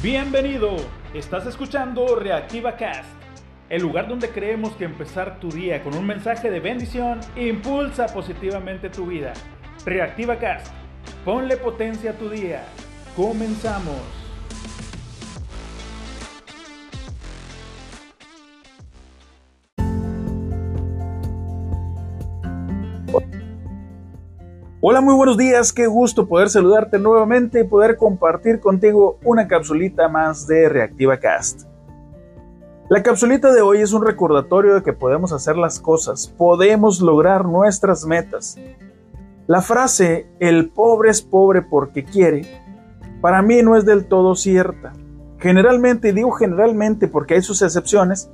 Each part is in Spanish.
Bienvenido, estás escuchando Reactiva Cast, el lugar donde creemos que empezar tu día con un mensaje de bendición impulsa positivamente tu vida. Reactiva Cast, ponle potencia a tu día. Comenzamos. Hola, muy buenos días, qué gusto poder saludarte nuevamente y poder compartir contigo una capsulita más de Reactiva Cast. La capsulita de hoy es un recordatorio de que podemos hacer las cosas, podemos lograr nuestras metas. La frase el pobre es pobre porque quiere, para mí no es del todo cierta. Generalmente, digo generalmente porque hay sus excepciones,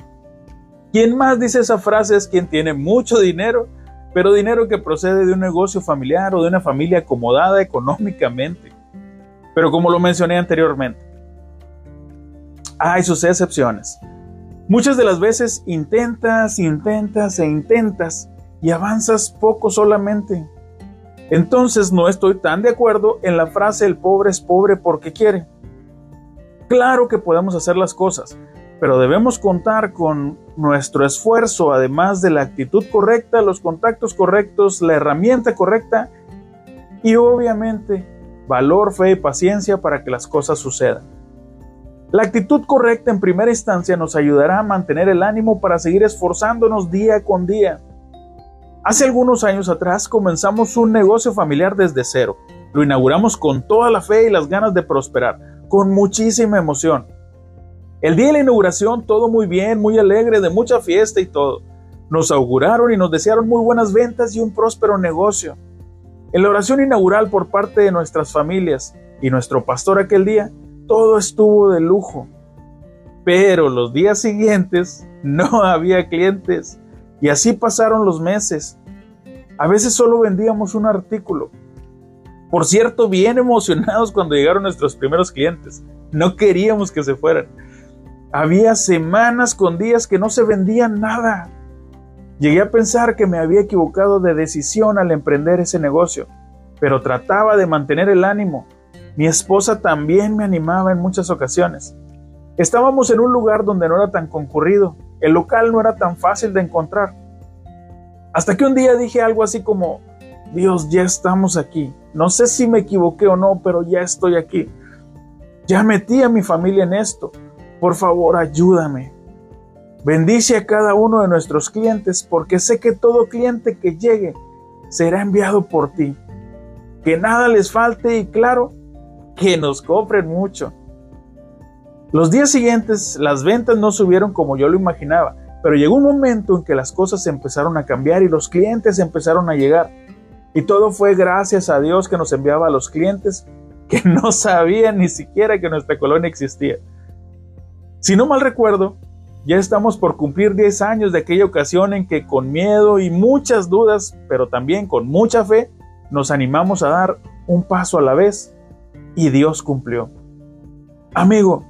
quien más dice esa frase es quien tiene mucho dinero, pero dinero que procede de un negocio familiar o de una familia acomodada económicamente. Pero como lo mencioné anteriormente, hay sus excepciones. Muchas de las veces intentas, intentas e intentas y avanzas poco solamente. Entonces no estoy tan de acuerdo en la frase el pobre es pobre porque quiere. Claro que podemos hacer las cosas, pero debemos contar con nuestro esfuerzo, además de la actitud correcta, los contactos correctos, la herramienta correcta y obviamente valor, fe y paciencia para que las cosas sucedan. La actitud correcta en primera instancia nos ayudará a mantener el ánimo para seguir esforzándonos día con día. Hace algunos años atrás comenzamos un negocio familiar desde cero. Lo inauguramos con toda la fe y las ganas de prosperar, con muchísima emoción. El día de la inauguración todo muy bien, muy alegre, de mucha fiesta y todo. Nos auguraron y nos desearon muy buenas ventas y un próspero negocio. En la oración inaugural por parte de nuestras familias y nuestro pastor aquel día, todo estuvo de lujo. Pero los días siguientes no había clientes y así pasaron los meses. A veces solo vendíamos un artículo. Por cierto, bien emocionados cuando llegaron nuestros primeros clientes. No queríamos que se fueran. Había semanas con días que no se vendía nada. Llegué a pensar que me había equivocado de decisión al emprender ese negocio, pero trataba de mantener el ánimo. Mi esposa también me animaba en muchas ocasiones. Estábamos en un lugar donde no era tan concurrido, el local no era tan fácil de encontrar. Hasta que un día dije algo así como, Dios, ya estamos aquí. No sé si me equivoqué o no, pero ya estoy aquí. Ya metí a mi familia en esto. Por favor, ayúdame. Bendice a cada uno de nuestros clientes porque sé que todo cliente que llegue será enviado por ti. Que nada les falte y claro, que nos compren mucho. Los días siguientes las ventas no subieron como yo lo imaginaba, pero llegó un momento en que las cosas empezaron a cambiar y los clientes empezaron a llegar. Y todo fue gracias a Dios que nos enviaba a los clientes que no sabían ni siquiera que nuestra colonia existía. Si no mal recuerdo, ya estamos por cumplir 10 años de aquella ocasión en que con miedo y muchas dudas, pero también con mucha fe, nos animamos a dar un paso a la vez y Dios cumplió. Amigo,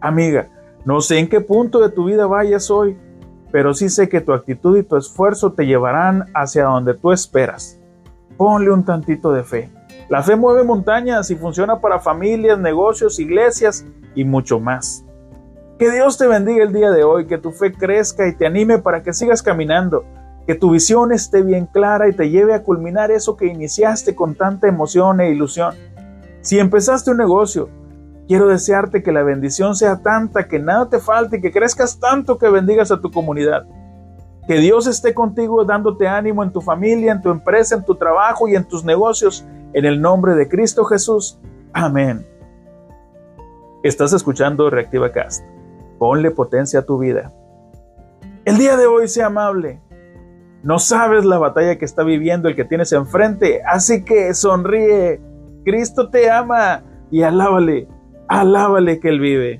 amiga, no sé en qué punto de tu vida vayas hoy, pero sí sé que tu actitud y tu esfuerzo te llevarán hacia donde tú esperas. Ponle un tantito de fe. La fe mueve montañas y funciona para familias, negocios, iglesias y mucho más. Que Dios te bendiga el día de hoy, que tu fe crezca y te anime para que sigas caminando, que tu visión esté bien clara y te lleve a culminar eso que iniciaste con tanta emoción e ilusión. Si empezaste un negocio, quiero desearte que la bendición sea tanta, que nada te falte y que crezcas tanto que bendigas a tu comunidad. Que Dios esté contigo dándote ánimo en tu familia, en tu empresa, en tu trabajo y en tus negocios. En el nombre de Cristo Jesús. Amén. Estás escuchando Reactiva Cast. Ponle potencia a tu vida. El día de hoy sea amable. No sabes la batalla que está viviendo el que tienes enfrente, así que sonríe. Cristo te ama y alábale, alábale que Él vive.